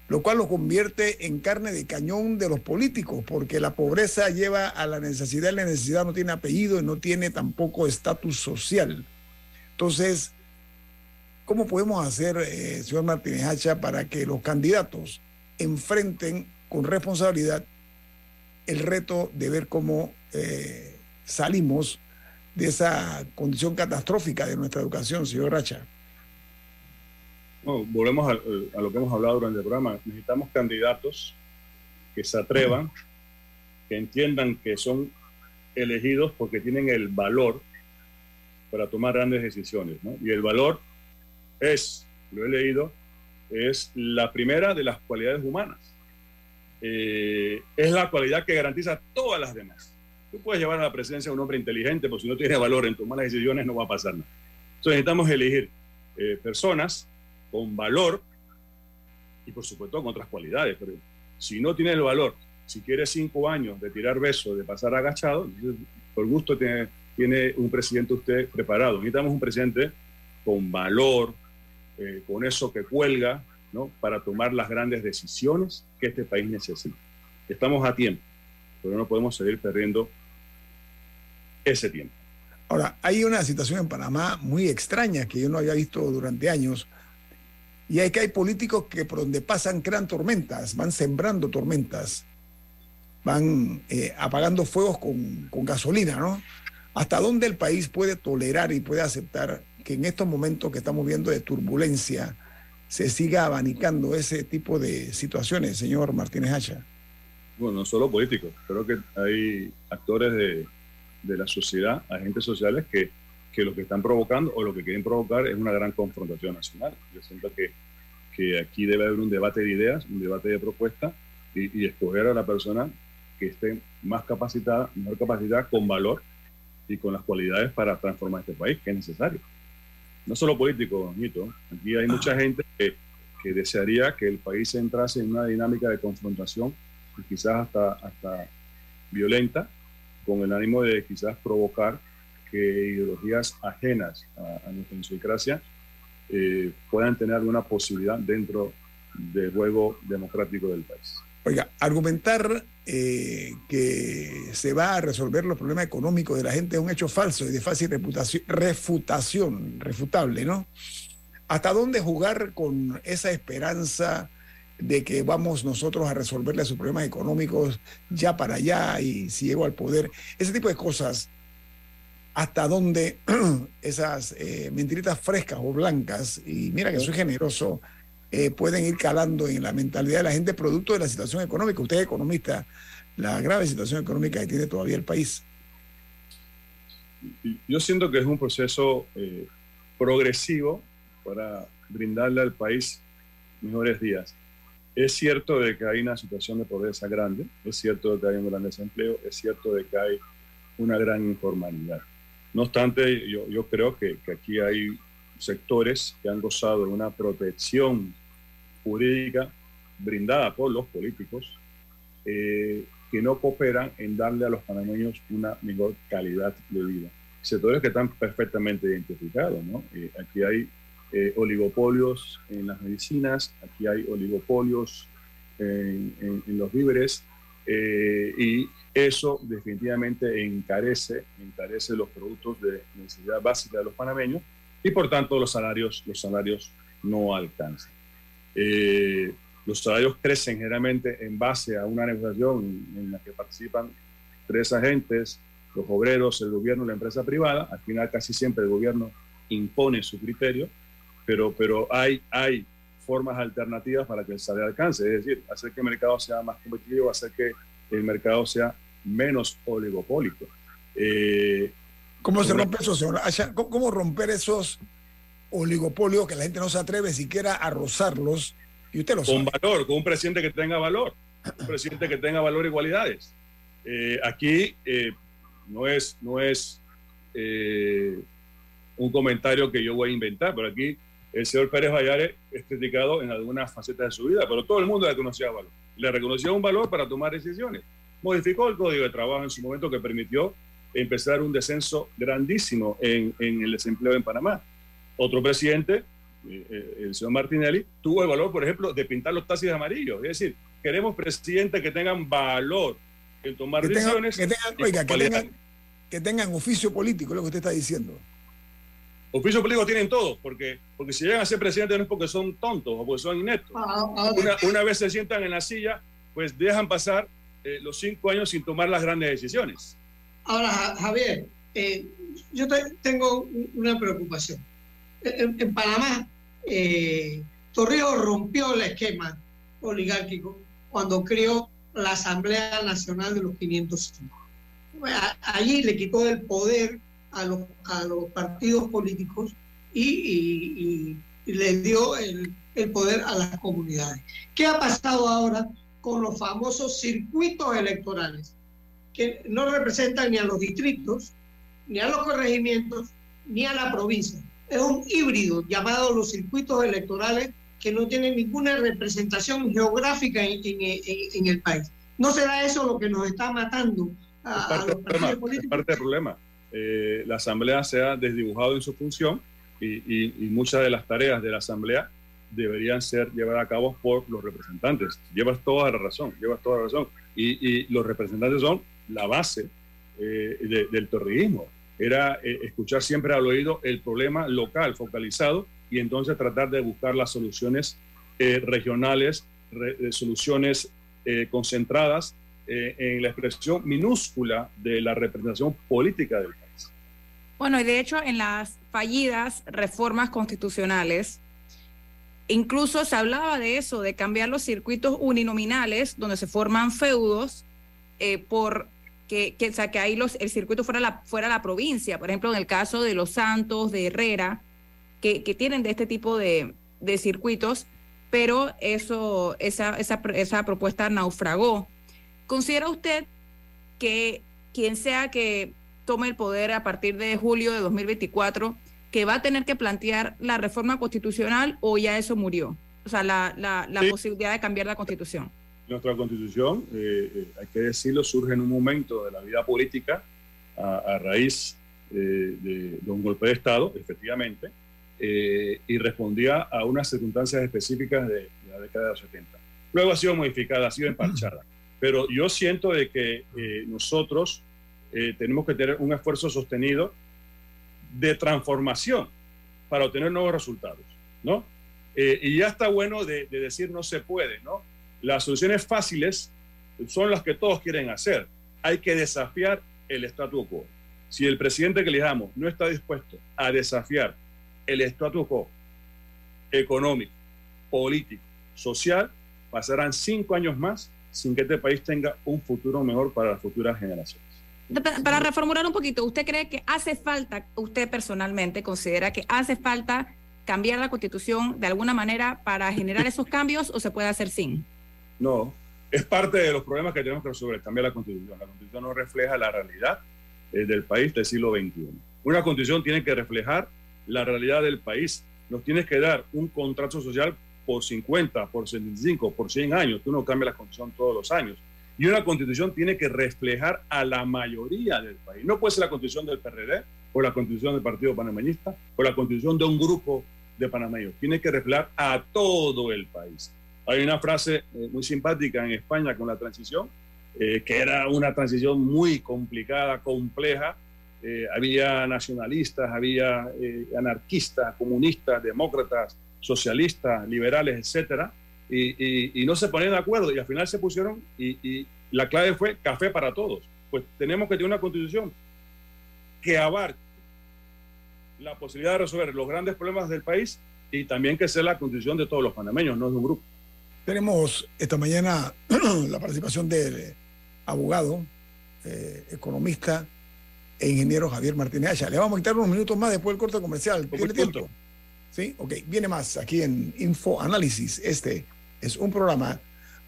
lo cual lo convierte en carne de cañón de los políticos, porque la pobreza lleva a la necesidad la necesidad no tiene apellido y no tiene tampoco estatus social. Entonces, ¿cómo podemos hacer, eh, señor Martínez Hacha, para que los candidatos enfrenten con responsabilidad el reto de ver cómo eh, salimos de esa condición catastrófica de nuestra educación, señor Racha. No, volvemos a, a, lo que hemos hablado durante el programa. Necesitamos candidatos que se atrevan, que entiendan que son elegidos porque tienen el valor para tomar grandes decisiones. ¿no? Y el valor es, lo he leído, es la primera de las cualidades humanas. Eh, es la cualidad que garantiza todas las demás. Tú puedes llevar a la presidencia a un hombre inteligente, pero si no tiene valor en tomar las decisiones no va a pasar nada. Entonces necesitamos elegir eh, personas con valor y por supuesto con otras cualidades. Pero si no tiene el valor, si quiere cinco años de tirar besos, de pasar agachado, por gusto tiene, tiene un presidente usted preparado. Necesitamos un presidente con valor, eh, con eso que cuelga, ¿no? para tomar las grandes decisiones que este país necesita. Estamos a tiempo, pero no podemos seguir perdiendo ese tiempo. Ahora, hay una situación en Panamá muy extraña que yo no había visto durante años, y es que hay políticos que por donde pasan crean tormentas, van sembrando tormentas, van eh, apagando fuegos con, con gasolina, ¿no? ¿Hasta dónde el país puede tolerar y puede aceptar que en estos momentos que estamos viendo de turbulencia se siga abanicando ese tipo de situaciones, señor Martínez Hacha? Bueno, no solo políticos, creo que hay actores de, de la sociedad, agentes sociales que, que lo que están provocando o lo que quieren provocar es una gran confrontación nacional. Yo siento que, que aquí debe haber un debate de ideas, un debate de propuestas y, y escoger a la persona que esté más capacitada, mejor capacitada, con valor y con las cualidades para transformar este país, que es necesario. No solo político, Nito. Aquí hay mucha gente que, que, desearía que el país entrase en una dinámica de confrontación, quizás hasta, hasta violenta, con el ánimo de quizás provocar que ideologías ajenas a, a nuestra idiosincrasia eh, puedan tener alguna posibilidad dentro del juego democrático del país. Oiga, argumentar eh, que se va a resolver los problemas económicos de la gente es un hecho falso y de fácil refutación, refutable, ¿no? ¿Hasta dónde jugar con esa esperanza de que vamos nosotros a resolverle sus problemas económicos ya para allá y si llego al poder? Ese tipo de cosas, ¿hasta dónde esas eh, mentiritas frescas o blancas, y mira que soy generoso, eh, pueden ir calando en la mentalidad de la gente producto de la situación económica. Usted es economista, la grave situación económica que tiene todavía el país. Yo siento que es un proceso eh, progresivo para brindarle al país mejores días. Es cierto de que hay una situación de pobreza grande, es cierto de que hay un gran desempleo, es cierto de que hay una gran informalidad. No obstante, yo, yo creo que, que aquí hay sectores que han gozado de una protección jurídica brindada por los políticos eh, que no cooperan en darle a los panameños una mejor calidad de vida. Sectores que están perfectamente identificados. ¿no? Eh, aquí hay eh, oligopolios en las medicinas, aquí hay oligopolios en, en, los víveres y eso definitivamente encarece, encarece los productos de necesidad básica de los panameños y por tanto los salarios, los salarios no alcanzan. Eh, los salarios crecen generalmente en base a una negociación en la que participan tres agentes, los obreros, el gobierno, la empresa privada. Al final casi siempre el gobierno impone su criterio, pero, pero hay, hay formas alternativas para que se alcance, es decir, hacer que el mercado sea más competitivo, hacer que el mercado sea menos oligopólico. Eh, ¿Cómo se rompe eso, señor? ¿Cómo romper esos oligopolios que la gente no se atreve siquiera a rozarlos? Y usted lo Con valor, con un presidente que tenga valor, un presidente que tenga valor y cualidades. Eh, aquí eh, no es, no es un comentario que yo voy a inventar, pero aquí el señor Pérez Vallares es criticado en algunas facetas de su vida, pero todo el mundo le reconocía valor. Le reconoció un valor para tomar decisiones. Modificó el código de trabajo en su momento que permitió empezar un descenso grandísimo en, el desempleo en Panamá. Otro presidente, eh, eh, el señor Martinelli, tuvo el valor, por ejemplo, de pintar los taxis de amarillo. Es decir, queremos presidentes que tengan valor en tomar decisiones. que, tengan, que tengan oficio político, es lo que usted está diciendo. Oficio político tienen todos, porque, porque si llegan a ser presidentes no es porque son tontos o porque son ineptos. Ah, ah, una, vez se sientan en la silla, pues dejan pasar eh, los cinco años sin tomar las grandes decisiones. Ahora, Javier, eh, yo tengo una preocupación. En, Panamá, eh, Torrijos rompió el esquema oligárquico cuando creó la Asamblea Nacional de los 505. Allí le quitó el poder a los, partidos políticos y, les dio el, el, poder a las comunidades. ¿Qué ha pasado ahora con los famosos circuitos electorales? Que no representan ni a los distritos, ni a los corregimientos, ni a la provincia. Es un híbrido llamado los circuitos electorales que no tienen ninguna representación geográfica en, en, el país. ¿No será eso lo que nos está matando a, los partidos políticos? Es parte del problema eh, la Asamblea se ha desdibujado en su función y, muchas de las tareas de la Asamblea deberían ser llevadas a cabo por los representantes. Llevas toda la razón, llevas toda la razón. Y, los representantes son la base eh, del torriismo. Era eh, escuchar siempre al oído el problema local, focalizado, y entonces tratar de buscar las soluciones regionales, soluciones concentradas eh, en la expresión minúscula de la representación política del país. Bueno, y de hecho en las fallidas reformas constitucionales, incluso se hablaba de eso, de cambiar los circuitos uninominales donde se forman feudos eh, por que, que, sea, que ahí los, el circuito fuera la, fuera la provincia. Por ejemplo, en el caso de Los Santos, de Herrera, que, que tienen de este tipo de, de circuitos, pero eso, esa, esa, esa propuesta naufragó. ¿Considera usted que quien sea que tome el poder a partir de julio de 2024, que va a tener que plantear la reforma constitucional o ya eso murió? O sea, la, la, posibilidad de cambiar la constitución. Nuestra constitución, eh, eh, hay que decirlo, surge en un momento de la vida política a, raíz eh, de, un golpe de Estado, efectivamente, y respondía a unas circunstancias específicas de, de, la década de los 70. Luego ha sido modificada, ha sido emparchada. Pero yo siento de que eh, nosotros eh, tenemos que tener un esfuerzo sostenido de transformación para obtener nuevos resultados, ¿no? Eh, y ya está bueno de, decir no se puede, ¿no? Las soluciones fáciles son las que todos quieren hacer. Hay que desafiar el statu quo. Si el presidente que elijamos no está dispuesto a desafiar el statu quo económico, político, social, pasarán cinco años más sin que este país tenga un futuro mejor para las futuras generaciones. Para reformular un poquito, ¿usted cree que hace falta, usted personalmente considera que hace falta cambiar la constitución de alguna manera para generar esos cambios o se puede hacer sin? No, es parte de los problemas que tenemos que resolver, cambiar la constitución. La constitución no refleja la realidad eh, del país del siglo XXI. Una constitución tiene que reflejar la realidad del país. Nos tiene que dar un contrato social por 50, por 75, por 100 años. Tú no cambias la constitución todos los años. Y una constitución tiene que reflejar a la mayoría del país. No puede ser la constitución del PRD o la constitución del Partido Panameñista o la constitución de un grupo de panameños. Tiene que reflejar a todo el país. Hay una frase eh, muy simpática en España con la transición, eh, que era una transición muy complicada, compleja. Eh, había nacionalistas, había anarquistas, comunistas, demócratas, socialistas, liberales, etcétera, y, no se ponían de acuerdo y al final se pusieron y, la clave fue café para todos. Pues tenemos que tener una constitución que abarque la posibilidad de resolver los grandes problemas del país y también que sea la condición de todos los panameños, no de un grupo. Tenemos esta mañana la participación del abogado, eh, economista e ingeniero Javier Martínez Acha. Le vamos a quitar unos minutos más después del corte comercial. ¿Tiene tiempo? Sí, ok. Viene más aquí en Info Análisis. Este es un programa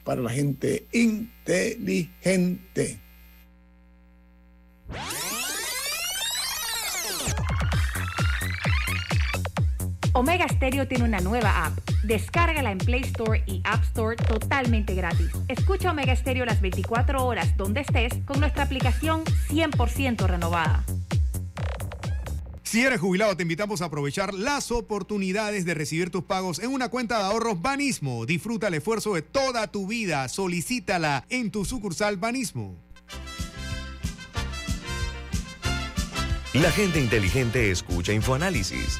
para la gente inteligente. Omega Stereo tiene una nueva app. Descárgala en Play Store y App Store totalmente gratis. Escucha Omega Stereo las 24 horas donde estés con nuestra aplicación 100% renovada. Si eres jubilado, te invitamos a aprovechar las oportunidades de recibir tus pagos en una cuenta de ahorros Banismo. Disfruta el esfuerzo de toda tu vida. Solicítala en tu sucursal Banismo. La gente inteligente escucha InfoAnálisis.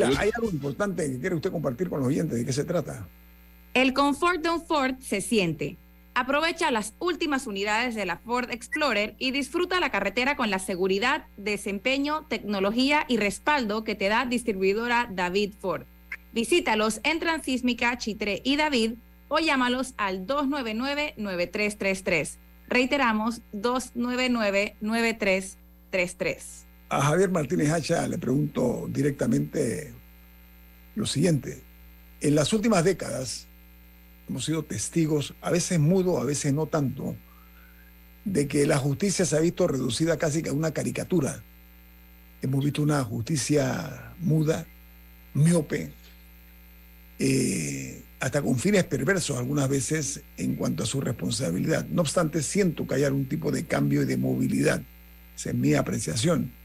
Camila, hay algo importante que quiere usted compartir con los oyentes. ¿De qué se trata? El confort de un Ford se siente. Aprovecha las últimas unidades de la Ford Explorer y disfruta la carretera con la seguridad, desempeño, tecnología y respaldo que te da distribuidora David Ford. Visítalos en Transísmica, Chitré y David o llámalos al 299-9333. Reiteramos, 299-9333. A Javier Martínez Hacha le pregunto directamente lo siguiente. En las últimas décadas hemos sido testigos, a veces mudo, a veces no tanto, de que la justicia se ha visto reducida casi a una caricatura. Hemos visto una justicia muda, miope, eh, hasta con fines perversos algunas veces en cuanto a su responsabilidad. No obstante, siento que hay algún tipo de cambio y de movilidad. Esa es mi apreciación.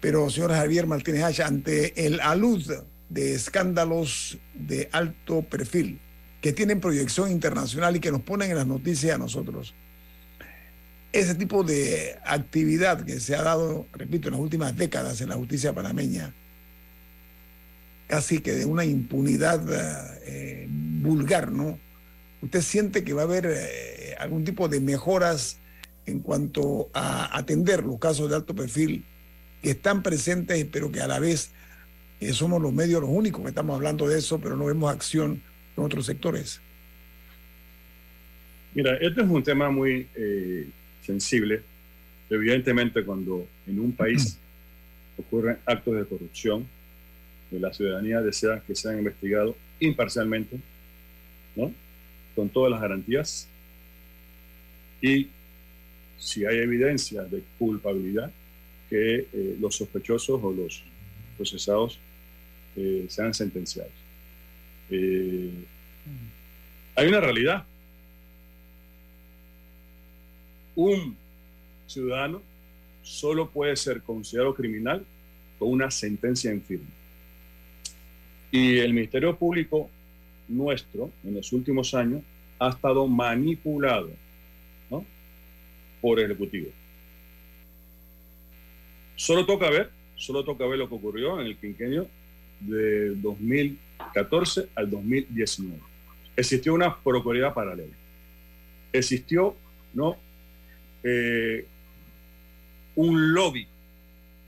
Pero, señor Javier Martínez Hacha, ante el alud de escándalos de alto perfil que tienen proyección internacional y que nos ponen en las noticias a nosotros, ese tipo de actividad que se ha dado, repito, en las últimas décadas en la justicia panameña, casi que de una impunidad eh, vulgar, ¿no? ¿Usted siente que va a haber eh, algún tipo de mejoras en cuanto a atender los casos de alto perfil que están presentes, pero que a la vez eh, somos los medios los únicos que estamos hablando de eso, pero no vemos acción en otros sectores? Mira, este es un tema muy eh, sensible. Evidentemente, cuando en un país ocurren actos de corrupción, la ciudadanía desea que sean investigados imparcialmente, ¿no? con todas las garantías. Y si hay evidencia de culpabilidad, que eh, los sospechosos o los procesados eh, sean sentenciados. Eh, hay una realidad. Un ciudadano solo puede ser considerado criminal con una sentencia en firme. Y el Ministerio Público nuestro, en los últimos años, ha estado manipulado ¿no? por el Ejecutivo. Solo toca ver, solo toca ver lo que ocurrió en el quinquenio de 2014 al 2019. Existió una procuraduría paralela. Existió ¿no? Eh, un lobby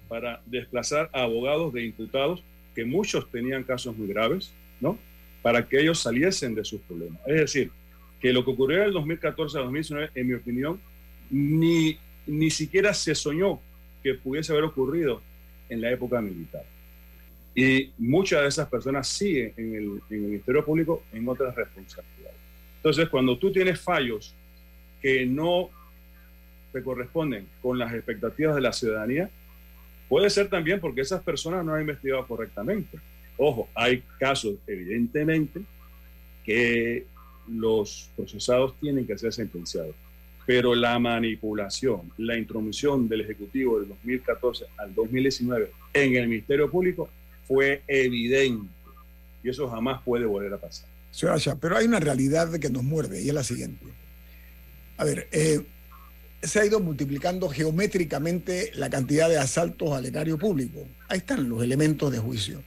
para desplazar a abogados de imputados que muchos tenían casos muy graves, ¿no? Para que ellos saliesen de sus problemas. Es decir, que lo que ocurrió en el 2014 a 2019, en mi opinión, ni, ni siquiera se soñó que pudiese haber ocurrido en la época militar. Y muchas de esas personas siguen en el, en el Ministerio Público en otras responsabilidades. Entonces, cuando tú tienes fallos que no se corresponden con las expectativas de la ciudadanía, puede ser también porque esas personas no han investigado correctamente. Ojo, hay casos, evidentemente, que los procesados tienen que ser sentenciados, pero la manipulación, la intromisión del Ejecutivo del 2014 al 2019 en el Ministerio Público fue evidente y eso jamás puede volver a pasar. Señora pero hay una realidad que nos muerde y es la siguiente. A ver, eh, se ha ido multiplicando geométricamente la cantidad de asaltos al erario público. Ahí están los elementos de juicio.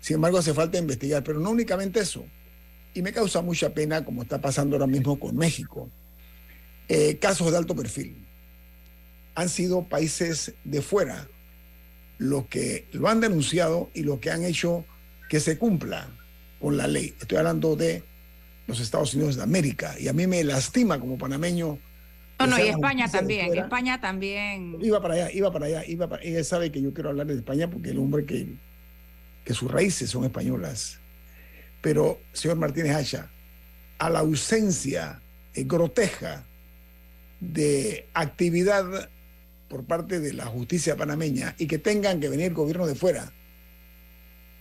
Sin embargo, hace falta investigar, pero no únicamente eso. Y me causa mucha pena, como está pasando ahora mismo con México. Eh, casos de alto perfil. Han sido países de fuera los que lo han denunciado y los que han hecho que se cumpla con la ley. Estoy hablando de los Estados Unidos de América. Y a mí me lastima como panameño no, no, y España también, España también. Iba para allá, iba para allá, iba para Ella sabe que yo quiero hablar de España porque el hombre que, que sus raíces son españolas. Pero, señor Martínez Hacha, a la ausencia eh, grotesca de actividad por parte de la justicia panameña y que tengan que venir gobierno de fuera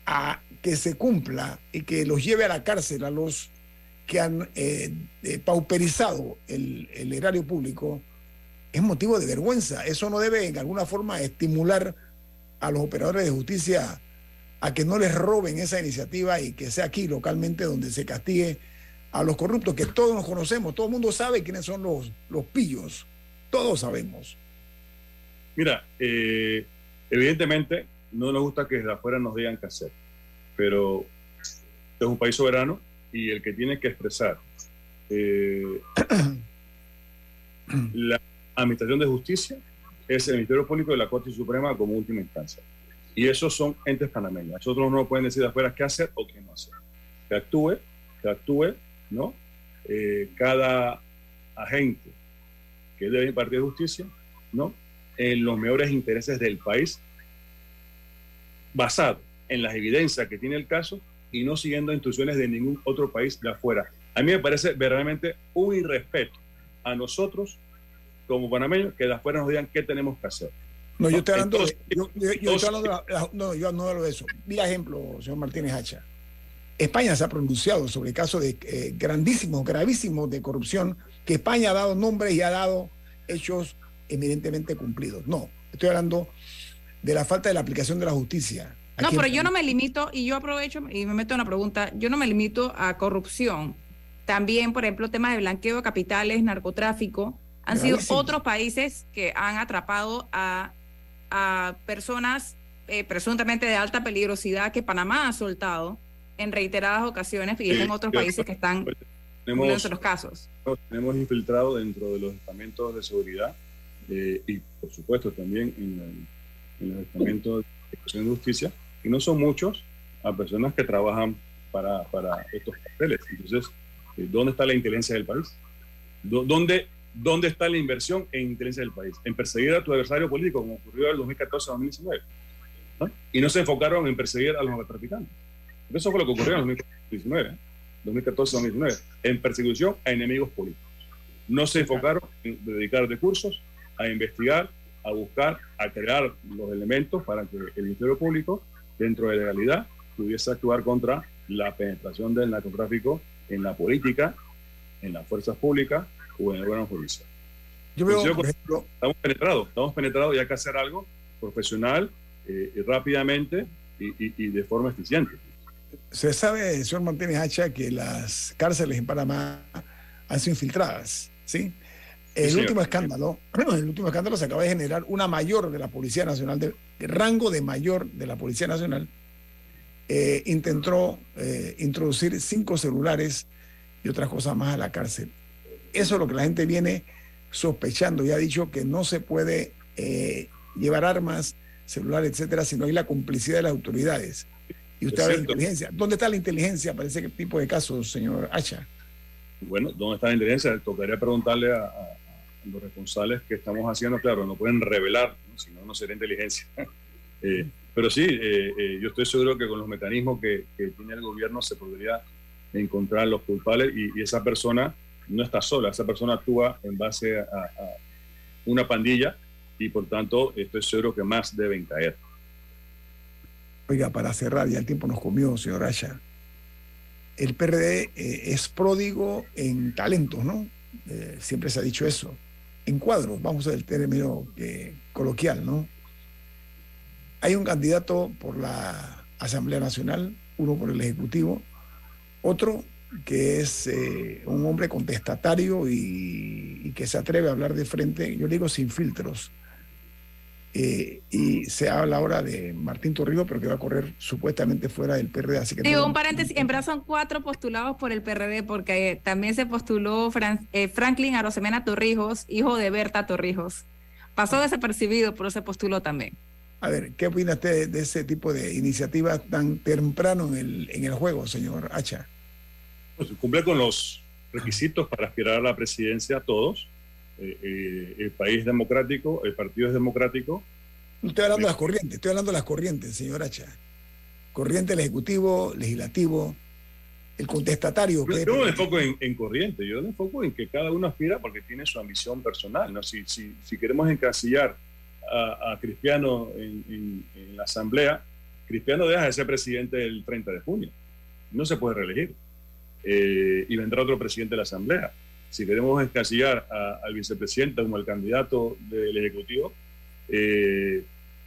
a que se cumpla y que los lleve a la cárcel a los que han eh, eh, pauperizado el, erario público es motivo de vergüenza. Eso no debe en alguna forma estimular a los operadores de justicia a que no les roben esa iniciativa y que sea aquí localmente donde se castigue a los corruptos, que todos nos conocemos, todo el mundo sabe quiénes son los, los pillos, todos sabemos. Mira, eh, evidentemente no nos gusta que desde afuera nos digan qué hacer, pero este es un país soberano y el que tiene que expresar eh, la Administración de Justicia es el Ministerio Público de la Corte Suprema como última instancia. Y esos son entes panameños. Nosotros no pueden decir de afuera qué hacer o qué no hacer. Que actúe, que actúe, ¿no? Eh, cada agente que debe impartir justicia, ¿no? En los mejores intereses del país, basado en las evidencias que tiene el caso y no siguiendo instrucciones de ningún otro país de afuera. A mí me parece verdaderamente un irrespeto a nosotros como panameños que de afuera nos digan qué tenemos que hacer. No, yo estoy hablando, de, no, yo no hablo de eso. Mira ejemplo, señor Martínez Hacha. España se ha pronunciado sobre casos de eh, grandísimos, gravísimos de corrupción, que España ha dado nombres y ha dado hechos evidentemente cumplidos. No, estoy hablando de la falta de la aplicación de la justicia. No, pero yo no me limito, y yo aprovecho y me meto en una pregunta, yo no me limito a corrupción. También, por ejemplo, temas de blanqueo de capitales, narcotráfico, han sido otros países que han atrapado a, personas eh, presuntamente de alta peligrosidad que Panamá ha soltado en reiteradas ocasiones y en otros países que están en los casos. Tenemos infiltrado dentro de los estamentos de seguridad eh, y, por supuesto, también en, en los estamentos de justicia y no son muchos a personas que trabajan para, para estos papeles. Entonces, eh, ¿dónde está la inteligencia del país? ¿Dónde, ¿Dónde está la inversión en inteligencia del país? En perseguir a tu adversario político, como ocurrió en el 2014 2019. Y no se enfocaron en perseguir a los narcotraficantes. Eso fue lo que ocurrió en el 2019, 2014-2019, ¿eh? en persecución a enemigos políticos. No se enfocaron en dedicar recursos a investigar, a buscar, a crear los elementos para que el Ministerio Público dentro de la legalidad, pudiese actuar contra la penetración del narcotráfico en la política, en las fuerzas públicas o en el órgano judicial. Yo veo, por ejemplo, estamos penetrados, estamos penetrados y hay que hacer algo profesional eh, y rápidamente y, de forma eficiente. Se sabe, señor Martínez Hacha, que las cárceles en Panamá han sido infiltradas, ¿sí? El último escándalo, el último escándalo se acaba de generar una mayor de la Policía Nacional, de, rango de mayor de la Policía Nacional, eh, intentó eh, introducir cinco celulares y otras cosas más a la cárcel. Eso es lo que la gente viene sospechando y ha dicho que no se puede eh, llevar armas, celulares, etcétera, si no hay la complicidad de las autoridades. Y usted habla de inteligencia. ¿Dónde está la inteligencia para ese tipo de casos, señor Hacha? Bueno, ¿dónde está la inteligencia? Tocaría preguntarle a, los responsables que estamos haciendo. Claro, no pueden revelar, si no, no sería inteligencia. Eh, pero sí, eh, eh, yo estoy seguro que con los mecanismos que, tiene el gobierno se podría encontrar los culpables y, esa persona no está sola, esa persona actúa en base a, a una pandilla y por tanto estoy seguro que más deben caer. Oiga, para cerrar, ya el tiempo nos comió, señor Asha. El PRD eh, es pródigo en talentos, ¿no? Eh, siempre se ha dicho eso. En cuadros, vamos a el término eh, coloquial, ¿no? Hay un candidato por la Asamblea Nacional, uno por el Ejecutivo, otro que es un hombre contestatario y, y, que se atreve a hablar de frente, yo digo sin filtros, eh, y se habla ahora de Martín Torrijos, pero que va a correr supuestamente fuera del PRD. Así que Digo, un paréntesis, en verdad son cuatro postulados por el PRD, porque también se postuló eh, Franklin Arosemena Torrijos, hijo de Berta Torrijos. Pasó desapercibido, pero se postuló también. A ver, ¿qué opina usted de ese tipo de iniciativas tan temprano en el, en el juego, señor Hacha? Pues cumple con los requisitos para aspirar a la presidencia a todos eh, eh, el país democrático, el partido es democrático. No estoy hablando de las corrientes, estoy hablando de las corrientes, señor Hacha. Corriente el ejecutivo, legislativo, el contestatario. Yo, no me enfoco en, corriente, yo me enfoco en que cada uno aspira porque tiene su ambición personal. ¿no? Si, si, si queremos encasillar a, Cristiano en, la Asamblea, Cristiano deja de ser presidente el 30 de junio. No se puede reelegir. Eh, y vendrá otro presidente de la Asamblea si queremos encasillar al vicepresidente como el candidato del Ejecutivo, eh,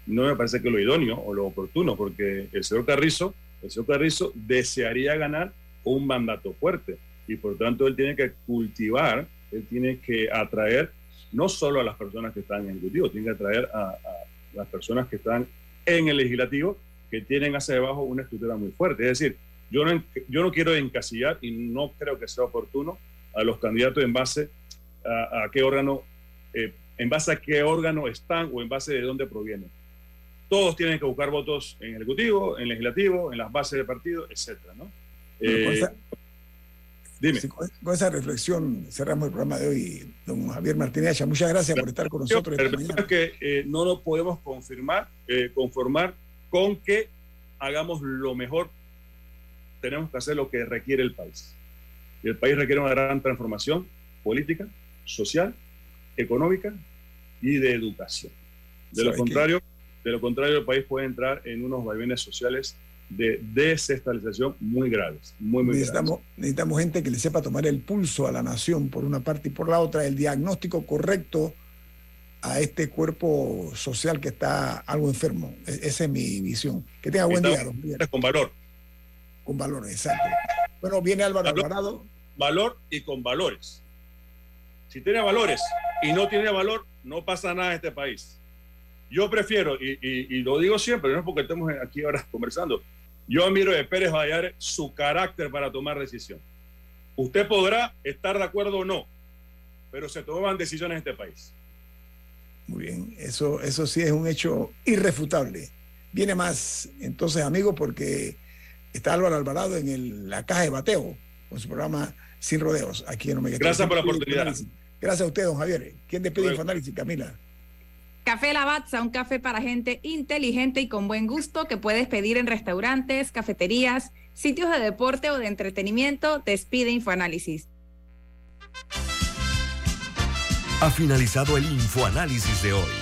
no me parece que lo idóneo o lo oportuno, porque el señor Carrizo, el señor Carrizo desearía ganar un mandato fuerte y por tanto él tiene que cultivar, él tiene que atraer no solo a las personas que están en el Ejecutivo, tiene que atraer a, las personas que están en el Legislativo, que tienen hacia debajo una estructura muy fuerte. Es decir, yo no, yo no quiero encasillar y no creo que sea oportuno a los candidatos en base a, qué órgano, eh, en base a qué órgano están o en base de dónde provienen. Todos tienen que buscar votos en ejecutivo, en legislativo, en las bases de partido, etcétera, ¿no? Eh, dime. con, esa reflexión cerramos el programa de hoy, don Javier Martínez. Muchas gracias por estar con nosotros. Esta que eh, no lo podemos confirmar, conformar con que hagamos lo mejor. Tenemos que hacer lo que requiere el país. Y el país requiere una gran transformación política, social, económica y de educación. De lo contrario, de lo contrario, el país puede entrar en unos vaivenes sociales de desestabilización muy graves, muy, muy necesitamos, graves. Necesitamos gente que le sepa tomar el pulso a la nación por una parte y por la otra, el diagnóstico correcto a este cuerpo social que está algo enfermo. E-, esa es mi visión. Que tenga buen día, don Con valor. Con valor, exacto. Bueno, viene Álvaro Alvarado. Valor y con valores. Si tiene valores y no tiene valor, no pasa nada en este país. Yo prefiero, y, lo digo siempre, no es porque estemos aquí ahora conversando, yo admiro de Pérez Vallares su carácter para tomar decisión. Usted podrá estar de acuerdo o no, pero se toman decisiones en este país. Muy bien, eso, eso sí es un hecho irrefutable. Viene más, entonces, amigo, porque Está Álvaro Alvarado en la caja de bateo con su programa Sin Rodeos aquí en Omega. Gracias por la oportunidad. Gracias a usted, don Javier. ¿Quién despide Infoanálisis, Camila? Café Lavazza, un café para gente inteligente y con buen gusto que puedes pedir en restaurantes, cafeterías, sitios de deporte o de entretenimiento. Despide Infoanálisis. Ha finalizado el Infoanálisis de hoy.